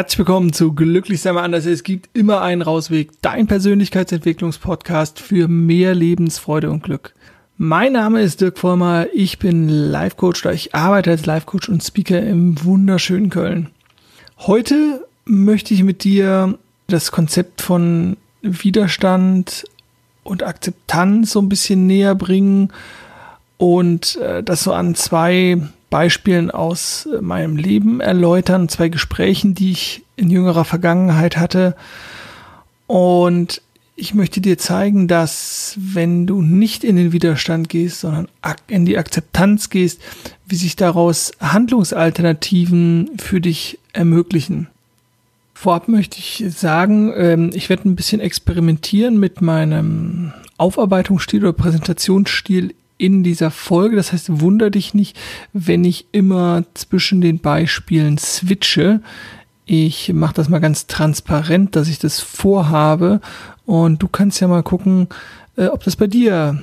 Herzlich willkommen zu Glücklich sei mal anders. Es gibt immer einen Rausweg. Dein Persönlichkeitsentwicklungspodcast für mehr Lebensfreude und Glück. Mein Name ist Dirk Vollmer. Ich bin Life Coach. Ich arbeite als Life Coach und Speaker im wunderschönen Köln. Heute möchte ich mit dir das Konzept von Widerstand und Akzeptanz so ein bisschen näher bringen und äh, das so an zwei Beispielen aus äh, meinem Leben erläutern, zwei Gesprächen, die ich in jüngerer Vergangenheit hatte. Und ich möchte dir zeigen, dass wenn du nicht in den Widerstand gehst, sondern in die Akzeptanz gehst, wie sich daraus Handlungsalternativen für dich ermöglichen. Vorab möchte ich sagen, ähm, ich werde ein bisschen experimentieren mit meinem Aufarbeitungsstil oder Präsentationsstil in dieser Folge. Das heißt, wunder dich nicht, wenn ich immer zwischen den Beispielen switche. Ich mache das mal ganz transparent, dass ich das vorhabe. Und du kannst ja mal gucken, äh, ob das bei dir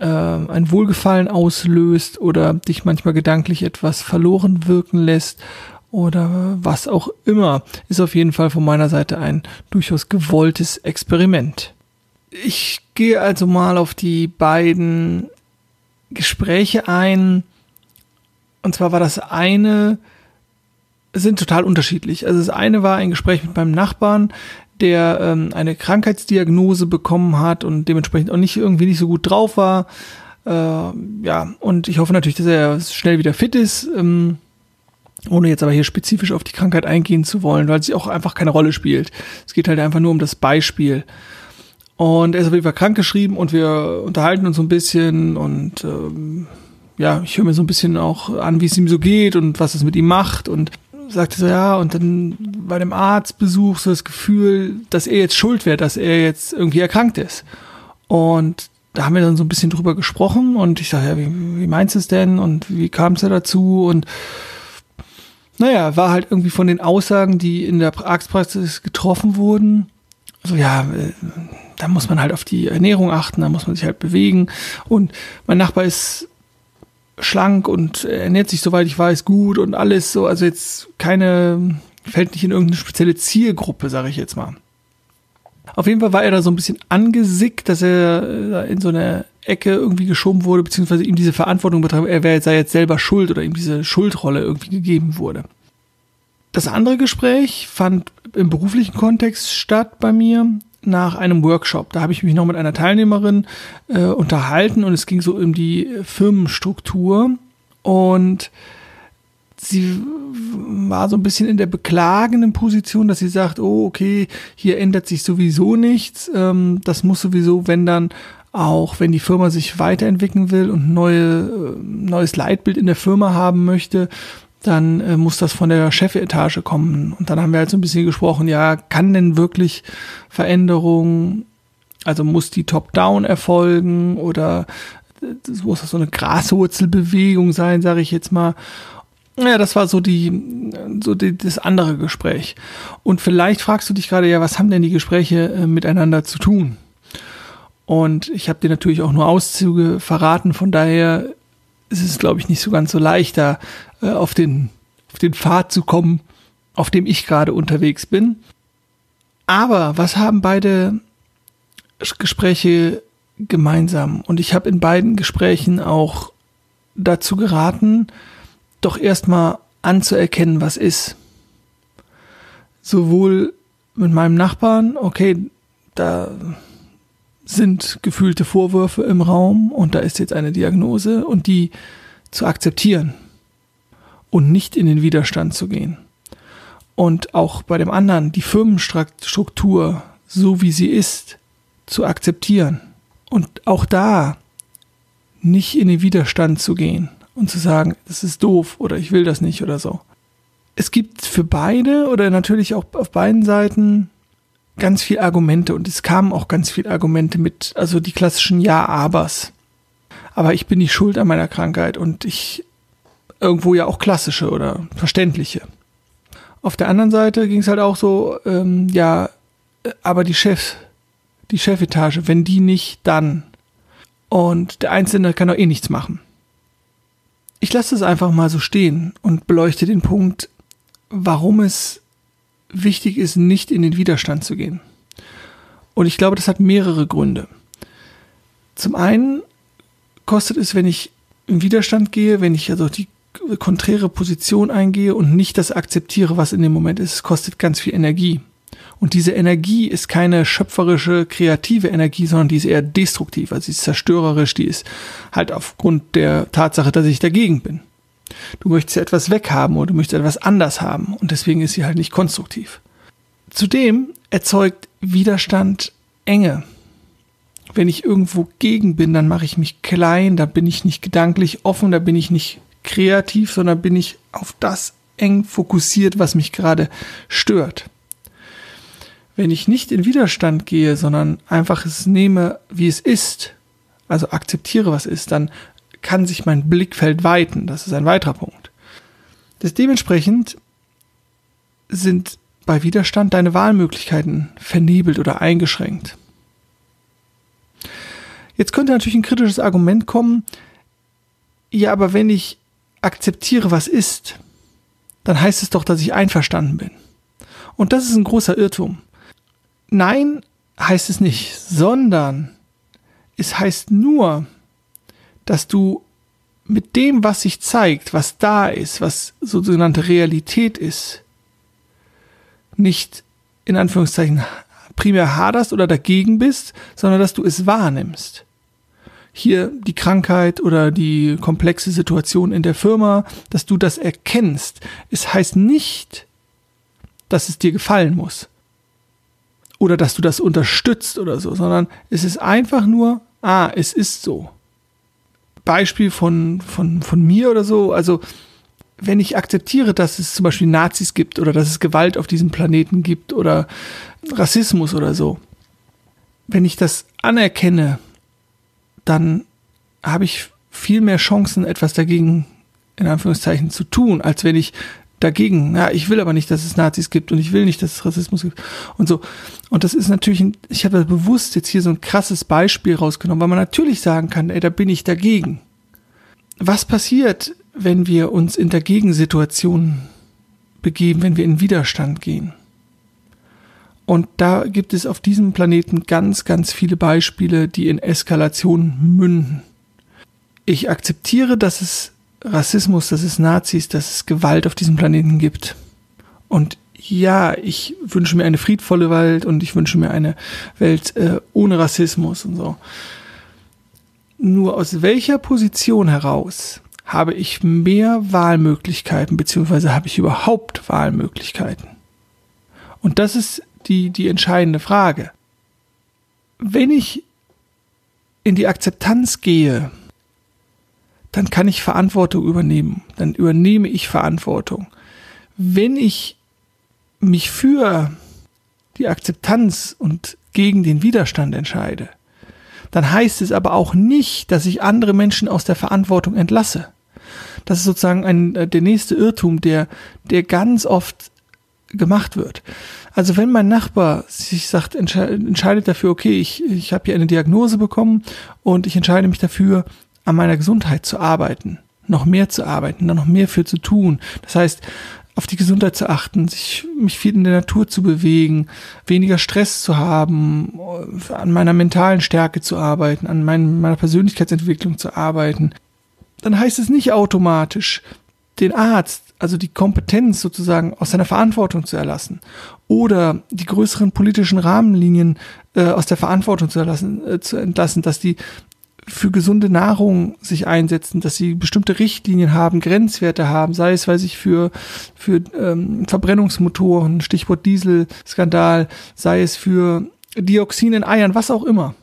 äh, ein Wohlgefallen auslöst oder dich manchmal gedanklich etwas verloren wirken lässt oder was auch immer. Ist auf jeden Fall von meiner Seite ein durchaus gewolltes Experiment. Ich gehe also mal auf die beiden Gespräche ein. Und zwar war das eine, sind total unterschiedlich. Also das eine war ein Gespräch mit meinem Nachbarn, der ähm, eine Krankheitsdiagnose bekommen hat und dementsprechend auch nicht irgendwie nicht so gut drauf war. Äh, ja, und ich hoffe natürlich, dass er schnell wieder fit ist. Ähm, ohne jetzt aber hier spezifisch auf die Krankheit eingehen zu wollen, weil sie auch einfach keine Rolle spielt. Es geht halt einfach nur um das Beispiel. Und er ist auf jeden Fall krankgeschrieben und wir unterhalten uns so ein bisschen und ähm, ja, ich höre mir so ein bisschen auch an, wie es ihm so geht und was es mit ihm macht und sagte so, ja, und dann bei dem Arztbesuch so das Gefühl, dass er jetzt schuld wäre, dass er jetzt irgendwie erkrankt ist. Und da haben wir dann so ein bisschen drüber gesprochen und ich sage, ja, wie, wie meinst du es denn und wie kam es da dazu und naja, war halt irgendwie von den Aussagen, die in der Arztpraxis getroffen wurden, so ja, äh, da muss man halt auf die Ernährung achten, da muss man sich halt bewegen. Und mein Nachbar ist schlank und ernährt sich, soweit ich weiß, gut und alles so. Also jetzt keine, fällt nicht in irgendeine spezielle Zielgruppe, sage ich jetzt mal. Auf jeden Fall war er da so ein bisschen angesickt, dass er in so eine Ecke irgendwie geschoben wurde, beziehungsweise ihm diese Verantwortung betraf, er sei jetzt selber schuld oder ihm diese Schuldrolle irgendwie gegeben wurde. Das andere Gespräch fand im beruflichen Kontext statt bei mir nach einem Workshop. Da habe ich mich noch mit einer Teilnehmerin äh, unterhalten und es ging so um die Firmenstruktur und sie war so ein bisschen in der beklagenden Position, dass sie sagt, oh, okay, hier ändert sich sowieso nichts. Ähm, das muss sowieso, wenn dann auch, wenn die Firma sich weiterentwickeln will und neue, äh, neues Leitbild in der Firma haben möchte, dann äh, muss das von der Chefetage kommen. Und dann haben wir halt so ein bisschen gesprochen, ja, kann denn wirklich Veränderung, also muss die Top-Down erfolgen oder das muss das so eine Graswurzelbewegung sein, sage ich jetzt mal. Ja, das war so die, so die, das andere Gespräch. Und vielleicht fragst du dich gerade, ja, was haben denn die Gespräche äh, miteinander zu tun? Und ich habe dir natürlich auch nur Auszüge verraten, von daher ist es, glaube ich, nicht so ganz so leicht, da äh, auf, den, auf den Pfad zu kommen, auf dem ich gerade unterwegs bin. Aber was haben beide Gespräche gemeinsam? Und ich habe in beiden Gesprächen auch dazu geraten, doch erstmal anzuerkennen, was ist. Sowohl mit meinem Nachbarn, okay, da sind gefühlte Vorwürfe im Raum und da ist jetzt eine Diagnose und die zu akzeptieren und nicht in den Widerstand zu gehen. Und auch bei dem anderen die Firmenstruktur, so wie sie ist, zu akzeptieren. Und auch da nicht in den Widerstand zu gehen und zu sagen, das ist doof oder ich will das nicht oder so. Es gibt für beide oder natürlich auch auf beiden Seiten ganz viel Argumente und es kamen auch ganz viel Argumente mit, also die klassischen Ja-Abers. Aber ich bin nicht schuld an meiner Krankheit und ich irgendwo ja auch klassische oder verständliche. Auf der anderen Seite ging es halt auch so, ähm, ja, aber die Chefs, die Chefetage, wenn die nicht, dann. Und der Einzelne kann doch eh nichts machen. Ich lasse es einfach mal so stehen und beleuchte den Punkt, warum es wichtig ist, nicht in den Widerstand zu gehen. Und ich glaube, das hat mehrere Gründe. Zum einen kostet es, wenn ich in Widerstand gehe, wenn ich also die konträre Position eingehe und nicht das akzeptiere, was in dem Moment ist, es kostet ganz viel Energie. Und diese Energie ist keine schöpferische, kreative Energie, sondern die ist eher destruktiv, also sie ist zerstörerisch, die ist halt aufgrund der Tatsache, dass ich dagegen bin. Du möchtest ja etwas weghaben oder du möchtest etwas anders haben und deswegen ist sie halt nicht konstruktiv. Zudem erzeugt Widerstand Enge. Wenn ich irgendwo gegen bin, dann mache ich mich klein, da bin ich nicht gedanklich offen, da bin ich nicht kreativ, sondern bin ich auf das eng fokussiert, was mich gerade stört. Wenn ich nicht in Widerstand gehe, sondern einfach es nehme, wie es ist, also akzeptiere, was ist, dann kann sich mein Blickfeld weiten. Das ist ein weiterer Punkt. Das dementsprechend sind bei Widerstand deine Wahlmöglichkeiten vernebelt oder eingeschränkt. Jetzt könnte natürlich ein kritisches Argument kommen, ja, aber wenn ich akzeptiere, was ist, dann heißt es doch, dass ich einverstanden bin. Und das ist ein großer Irrtum. Nein, heißt es nicht, sondern es heißt nur, dass du mit dem, was sich zeigt, was da ist, was sogenannte Realität ist, nicht in Anführungszeichen primär haderst oder dagegen bist, sondern dass du es wahrnimmst. Hier die Krankheit oder die komplexe Situation in der Firma, dass du das erkennst. Es heißt nicht, dass es dir gefallen muss. Oder dass du das unterstützt oder so, sondern es ist einfach nur, ah, es ist so. Beispiel von, von, von mir oder so. Also, wenn ich akzeptiere, dass es zum Beispiel Nazis gibt oder dass es Gewalt auf diesem Planeten gibt oder Rassismus oder so, wenn ich das anerkenne, dann habe ich viel mehr Chancen, etwas dagegen in Anführungszeichen zu tun, als wenn ich dagegen, ja, ich will aber nicht, dass es Nazis gibt und ich will nicht, dass es Rassismus gibt und so. Und das ist natürlich, ein, ich habe bewusst jetzt hier so ein krasses Beispiel rausgenommen, weil man natürlich sagen kann, ey, da bin ich dagegen. Was passiert, wenn wir uns in der Gegensituation begeben, wenn wir in Widerstand gehen? Und da gibt es auf diesem Planeten ganz, ganz viele Beispiele, die in Eskalation münden. Ich akzeptiere, dass es Rassismus, dass es Nazis, dass es Gewalt auf diesem Planeten gibt. Und ja, ich wünsche mir eine friedvolle Welt und ich wünsche mir eine Welt äh, ohne Rassismus und so. Nur aus welcher Position heraus habe ich mehr Wahlmöglichkeiten, beziehungsweise habe ich überhaupt Wahlmöglichkeiten? Und das ist die, die entscheidende Frage. Wenn ich in die Akzeptanz gehe, dann kann ich Verantwortung übernehmen. Dann übernehme ich Verantwortung. Wenn ich mich für die Akzeptanz und gegen den Widerstand entscheide, dann heißt es aber auch nicht, dass ich andere Menschen aus der Verantwortung entlasse. Das ist sozusagen ein, äh, der nächste Irrtum, der, der ganz oft gemacht wird. Also wenn mein Nachbar sich sagt, entscheidet dafür, okay, ich, ich habe hier eine Diagnose bekommen und ich entscheide mich dafür, an meiner Gesundheit zu arbeiten, noch mehr zu arbeiten, da noch mehr für zu tun. Das heißt, auf die Gesundheit zu achten, sich mich viel in der Natur zu bewegen, weniger Stress zu haben, an meiner mentalen Stärke zu arbeiten, an mein, meiner Persönlichkeitsentwicklung zu arbeiten, dann heißt es nicht automatisch, den Arzt, also die Kompetenz sozusagen aus seiner Verantwortung zu erlassen oder die größeren politischen Rahmenlinien äh, aus der Verantwortung zu, erlassen, äh, zu entlassen, dass die für gesunde Nahrung sich einsetzen, dass sie bestimmte Richtlinien haben, Grenzwerte haben, sei es, weiß ich, für, für ähm, Verbrennungsmotoren, Stichwort Dieselskandal, sei es für Dioxin in Eiern, was auch immer.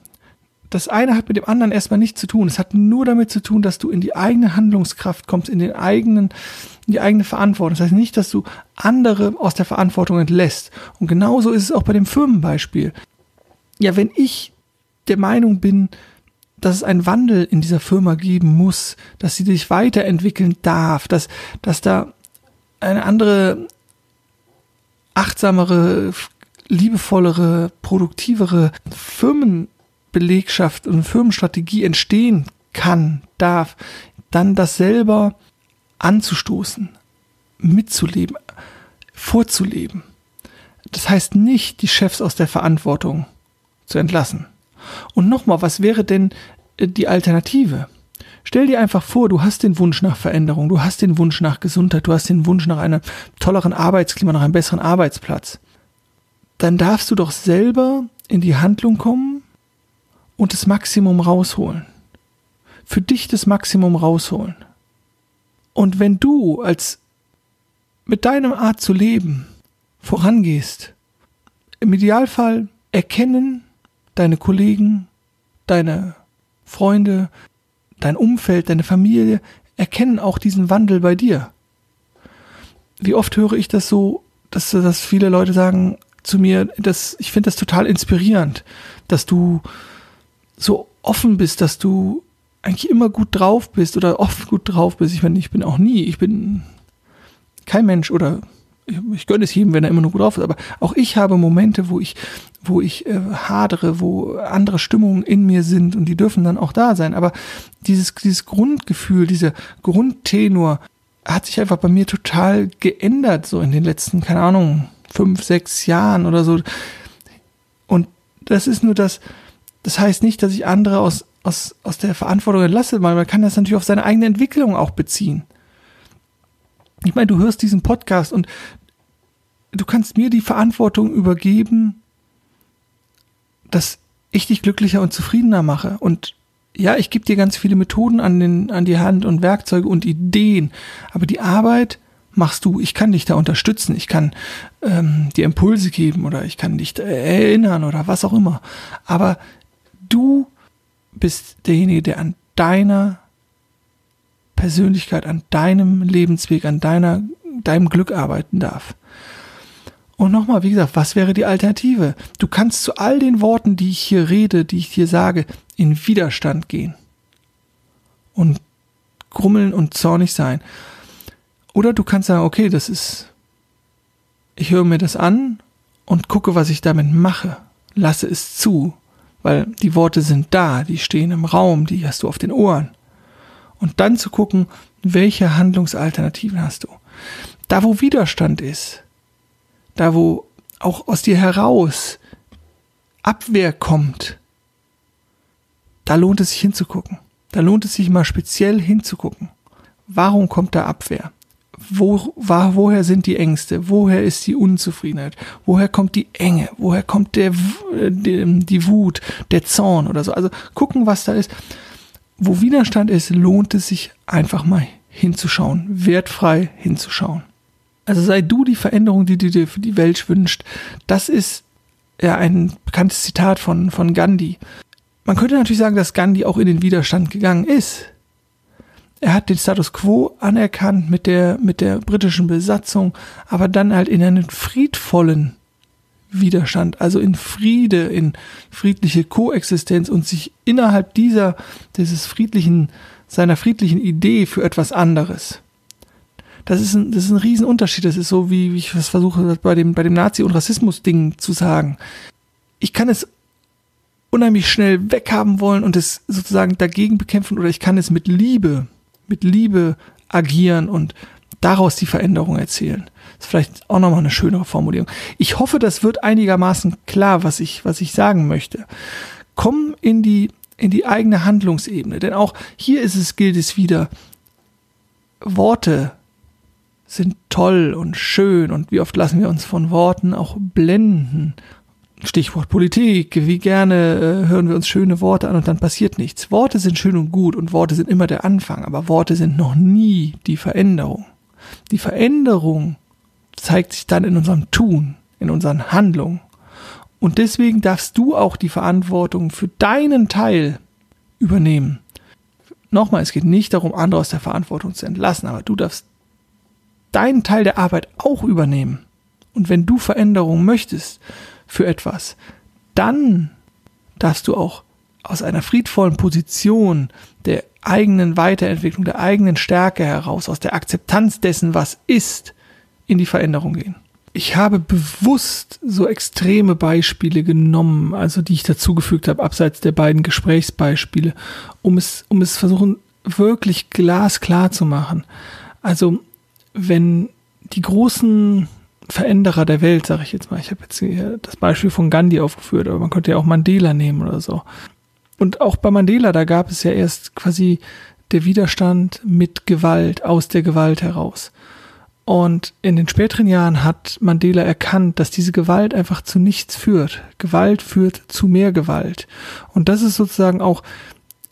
Das eine hat mit dem anderen erstmal nichts zu tun. Es hat nur damit zu tun, dass du in die eigene Handlungskraft kommst, in den eigenen, in die eigene Verantwortung. Das heißt nicht, dass du andere aus der Verantwortung entlässt. Und genauso ist es auch bei dem Firmenbeispiel. Ja, wenn ich der Meinung bin, dass es einen Wandel in dieser Firma geben muss, dass sie sich weiterentwickeln darf, dass, dass da eine andere, achtsamere, liebevollere, produktivere Firmenbelegschaft und Firmenstrategie entstehen kann, darf, dann das selber anzustoßen, mitzuleben, vorzuleben. das heißt nicht, die Chefs aus der Verantwortung zu entlassen. Und nochmal, was wäre denn die Alternative? Stell dir einfach vor, du hast den Wunsch nach Veränderung, du hast den Wunsch nach Gesundheit, du hast den Wunsch nach einem tolleren Arbeitsklima, nach einem besseren Arbeitsplatz. Dann darfst du doch selber in die Handlung kommen und das Maximum rausholen. Für dich das Maximum rausholen. Und wenn du als mit deinem Art zu leben vorangehst, im Idealfall erkennen deine Kollegen, deine Freunde, dein Umfeld, deine Familie, erkennen auch diesen Wandel bei dir. Wie oft höre ich das so, dass, dass viele Leute sagen zu mir, dass ich finde das total inspirierend, dass du so offen bist, dass du eigentlich immer gut drauf bist oder oft gut drauf bist. Ich meine, ich bin auch nie, ich bin kein Mensch oder ich, gönne es jedem, wenn er immer nur gut drauf ist, aber auch ich habe Momente, wo ich, wo ich äh, hadere, wo andere Stimmungen in mir sind und die dürfen dann auch da sein. Aber dieses, dieses Grundgefühl, dieser Grundtenor hat sich einfach bei mir total geändert, so in den letzten, keine Ahnung, fünf, sechs Jahren oder so. Und das ist nur das, das heißt nicht, dass ich andere aus, aus, aus der Verantwortung entlasse, weil man kann das natürlich auf seine eigene Entwicklung auch beziehen. Ich meine, du hörst diesen Podcast und du kannst mir die Verantwortung übergeben, dass ich dich glücklicher und zufriedener mache. Und ja, ich gebe dir ganz viele Methoden an, den, an die Hand und Werkzeuge und Ideen, aber die Arbeit machst du. Ich kann dich da unterstützen, ich kann ähm, dir Impulse geben oder ich kann dich erinnern oder was auch immer. Aber du bist derjenige, der an deiner Persönlichkeit, an deinem Lebensweg, an deiner, deinem Glück arbeiten darf. Und nochmal, wie gesagt, was wäre die Alternative? Du kannst zu all den Worten, die ich hier rede, die ich dir sage, in Widerstand gehen. Und grummeln und zornig sein. Oder du kannst sagen, okay, das ist, ich höre mir das an und gucke, was ich damit mache. Lasse es zu. Weil die Worte sind da, die stehen im Raum, die hast du auf den Ohren und dann zu gucken, welche Handlungsalternativen hast du. Da, wo Widerstand ist, da, wo auch aus dir heraus Abwehr kommt, da lohnt es sich hinzugucken. Da lohnt es sich mal speziell hinzugucken. Warum kommt da Abwehr? Wo, war, woher sind die Ängste? Woher ist die Unzufriedenheit? Woher kommt die Enge? Woher kommt der, die, die Wut, der Zorn oder so? Also gucken, was da ist wo Widerstand ist, lohnt es sich einfach mal hinzuschauen, wertfrei hinzuschauen. Also sei du die Veränderung, die du dir für die Welt wünscht. Das ist ja ein bekanntes Zitat von, von Gandhi. Man könnte natürlich sagen, dass Gandhi auch in den Widerstand gegangen ist. Er hat den Status quo anerkannt mit der, mit der britischen Besatzung, aber dann halt in einen friedvollen Widerstand, also in Friede, in friedliche Koexistenz und sich innerhalb dieser, dieses friedlichen, seiner friedlichen Idee für etwas anderes. Das ist ein, das ist ein Riesenunterschied. Das ist so, wie, wie ich es versuche, bei dem, bei dem Nazi- und Rassismus-Ding zu sagen. Ich kann es unheimlich schnell weghaben wollen und es sozusagen dagegen bekämpfen oder ich kann es mit Liebe, mit Liebe agieren und daraus die Veränderung erzählen. Das ist vielleicht auch nochmal eine schönere Formulierung. Ich hoffe, das wird einigermaßen klar, was ich, was ich sagen möchte. Komm in die, in die eigene Handlungsebene, denn auch hier ist es, gilt es wieder, Worte sind toll und schön und wie oft lassen wir uns von Worten auch blenden. Stichwort Politik, wie gerne äh, hören wir uns schöne Worte an und dann passiert nichts. Worte sind schön und gut und Worte sind immer der Anfang, aber Worte sind noch nie die Veränderung. Die Veränderung zeigt sich dann in unserem Tun, in unseren Handlungen. Und deswegen darfst du auch die Verantwortung für deinen Teil übernehmen. Nochmal, es geht nicht darum, andere aus der Verantwortung zu entlassen, aber du darfst deinen Teil der Arbeit auch übernehmen. Und wenn du Veränderungen möchtest für etwas, dann darfst du auch aus einer friedvollen Position der eigenen Weiterentwicklung, der eigenen Stärke heraus, aus der Akzeptanz dessen, was ist, in die Veränderung gehen. Ich habe bewusst so extreme Beispiele genommen, also die ich dazugefügt habe, abseits der beiden Gesprächsbeispiele, um es, um es versuchen, wirklich glasklar zu machen. Also, wenn die großen Veränderer der Welt, sage ich jetzt mal. Ich habe jetzt hier das Beispiel von Gandhi aufgeführt, aber man könnte ja auch Mandela nehmen oder so. Und auch bei Mandela, da gab es ja erst quasi der Widerstand mit Gewalt, aus der Gewalt heraus. Und in den späteren Jahren hat Mandela erkannt, dass diese Gewalt einfach zu nichts führt. Gewalt führt zu mehr Gewalt. Und das ist sozusagen auch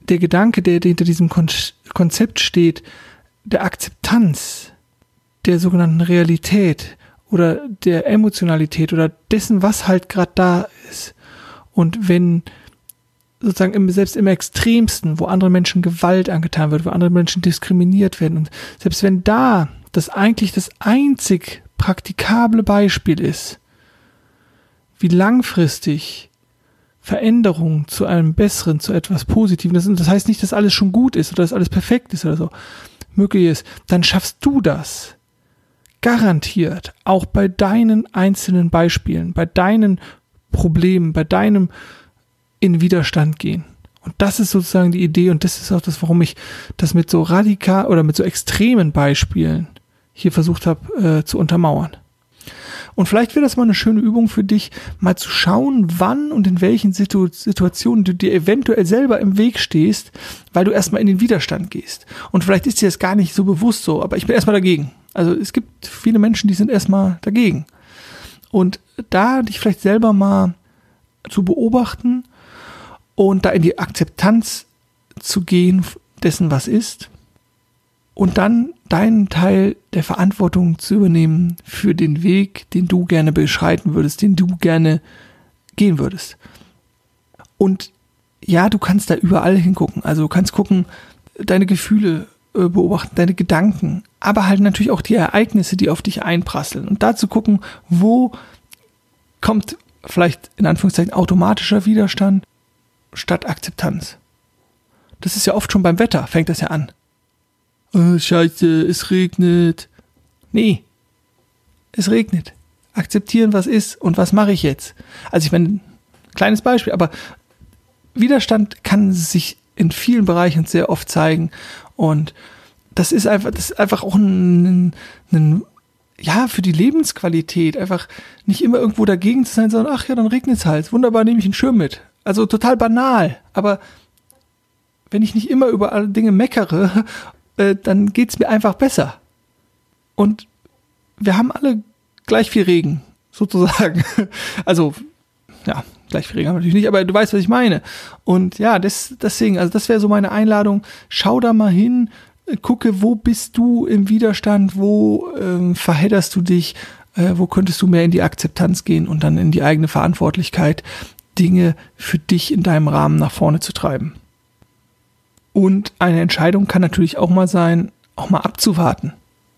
der Gedanke, der hinter diesem Konzept steht, der Akzeptanz der sogenannten Realität oder der Emotionalität oder dessen, was halt gerade da ist. Und wenn sozusagen im, selbst im Extremsten, wo andere Menschen Gewalt angetan wird, wo andere Menschen diskriminiert werden, und selbst wenn da das eigentlich das einzig praktikable Beispiel ist, wie langfristig Veränderung zu einem Besseren, zu etwas Positivem, das, das heißt nicht, dass alles schon gut ist oder dass alles perfekt ist oder so, möglich ist, dann schaffst du das garantiert auch bei deinen einzelnen Beispielen, bei deinen Problemen, bei deinem in Widerstand gehen. Und das ist sozusagen die Idee und das ist auch das, warum ich das mit so radikal oder mit so extremen Beispielen hier versucht habe äh, zu untermauern. Und vielleicht wäre das mal eine schöne Übung für dich, mal zu schauen, wann und in welchen Situ Situationen du dir eventuell selber im Weg stehst, weil du erstmal in den Widerstand gehst. Und vielleicht ist dir das gar nicht so bewusst so, aber ich bin erstmal dagegen. Also es gibt viele Menschen, die sind erstmal dagegen. Und da dich vielleicht selber mal zu beobachten und da in die Akzeptanz zu gehen dessen, was ist und dann deinen Teil der Verantwortung zu übernehmen für den Weg, den du gerne beschreiten würdest, den du gerne gehen würdest. Und ja, du kannst da überall hingucken. Also du kannst gucken, deine Gefühle äh, beobachten, deine Gedanken, aber halt natürlich auch die Ereignisse, die auf dich einprasseln. Und da zu gucken, wo kommt vielleicht in Anführungszeichen automatischer Widerstand statt Akzeptanz. Das ist ja oft schon beim Wetter, fängt das ja an oh, scheiße, es regnet. Nee, es regnet. Akzeptieren, was ist und was mache ich jetzt. Also ich meine, kleines Beispiel, aber Widerstand kann sich in vielen Bereichen sehr oft zeigen und das ist einfach, das ist einfach auch ein, ein ja, für die Lebensqualität einfach nicht immer irgendwo dagegen zu sein, sondern ach ja, dann regnet es halt. Wunderbar, nehme ich einen Schirm mit. Also total banal. Aber wenn ich nicht immer über alle Dinge meckere äh, dann geht's mir einfach besser. Und wir haben alle gleich viel Regen, sozusagen. Also, ja, gleich viel Regen haben wir natürlich nicht, aber du weißt, was ich meine. Und ja, das, deswegen, also das wäre so meine Einladung. Schau da mal hin, gucke, wo bist du im Widerstand, wo ähm, verhedderst du dich, äh, wo könntest du mehr in die Akzeptanz gehen und dann in die eigene Verantwortlichkeit, Dinge für dich in deinem Rahmen nach vorne zu treiben. Und eine Entscheidung kann natürlich auch mal sein, auch mal abzuwarten.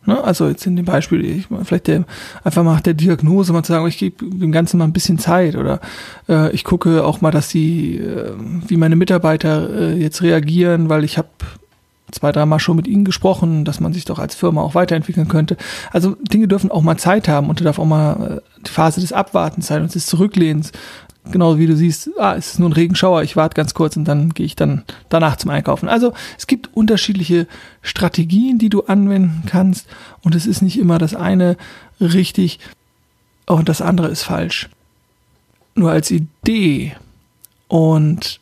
Ne? Also jetzt in dem Beispiel, ich, vielleicht der, einfach mal nach der Diagnose mal zu sagen, ich gebe dem Ganzen mal ein bisschen Zeit oder äh, ich gucke auch mal, dass sie, äh, wie meine Mitarbeiter äh, jetzt reagieren, weil ich habe zwei, dreimal schon mit ihnen gesprochen, dass man sich doch als Firma auch weiterentwickeln könnte. Also Dinge dürfen auch mal Zeit haben und da darf auch mal äh, die Phase des Abwartens sein und des Zurücklehnens genau wie du siehst, ah, es ist nur ein Regenschauer, ich warte ganz kurz und dann gehe ich dann danach zum Einkaufen. Also es gibt unterschiedliche Strategien, die du anwenden kannst und es ist nicht immer das eine richtig und das andere ist falsch. Nur als Idee und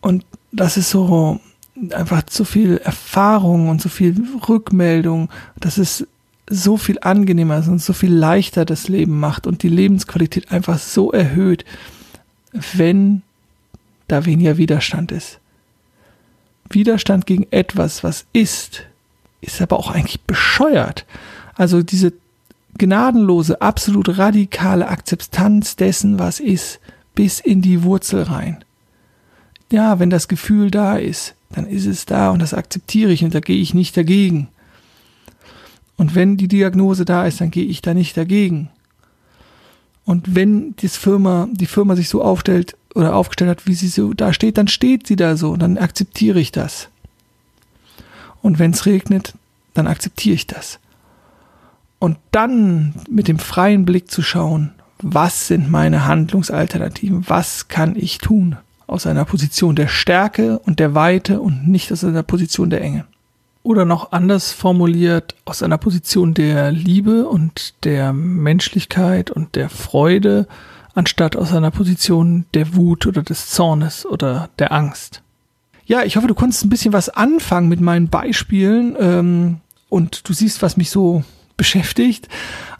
und das ist so einfach zu viel Erfahrung und so viel Rückmeldung, dass es so viel angenehmer ist und so viel leichter das Leben macht und die Lebensqualität einfach so erhöht wenn da weniger Widerstand ist. Widerstand gegen etwas, was ist, ist aber auch eigentlich bescheuert. Also diese gnadenlose, absolut radikale Akzeptanz dessen, was ist, bis in die Wurzel rein. Ja, wenn das Gefühl da ist, dann ist es da und das akzeptiere ich und da gehe ich nicht dagegen. Und wenn die Diagnose da ist, dann gehe ich da nicht dagegen. Und wenn die Firma, die Firma sich so aufstellt oder aufgestellt hat, wie sie so da steht, dann steht sie da so. Dann akzeptiere ich das. Und wenn es regnet, dann akzeptiere ich das. Und dann mit dem freien Blick zu schauen, was sind meine Handlungsalternativen? Was kann ich tun? Aus einer Position der Stärke und der Weite und nicht aus einer Position der Enge. Oder noch anders formuliert, aus einer Position der Liebe und der Menschlichkeit und der Freude, anstatt aus einer Position der Wut oder des Zornes oder der Angst. Ja, ich hoffe, du konntest ein bisschen was anfangen mit meinen Beispielen ähm, und du siehst, was mich so beschäftigt.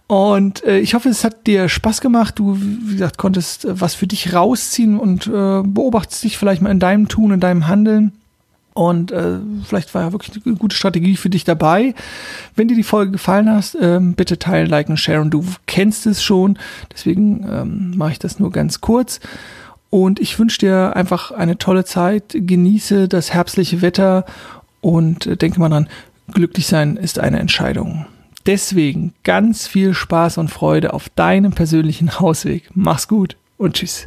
Und äh, ich hoffe, es hat dir Spaß gemacht. Du, wie gesagt, konntest äh, was für dich rausziehen und äh, beobachtest dich vielleicht mal in deinem Tun, in deinem Handeln. Und äh, vielleicht war ja wirklich eine gute Strategie für dich dabei. Wenn dir die Folge gefallen hat, ähm, bitte teilen, liken, sharen. Du kennst es schon, deswegen ähm, mache ich das nur ganz kurz. Und ich wünsche dir einfach eine tolle Zeit. Genieße das herbstliche Wetter und äh, denke mal dran, glücklich sein ist eine Entscheidung. Deswegen ganz viel Spaß und Freude auf deinem persönlichen Hausweg. Mach's gut und tschüss.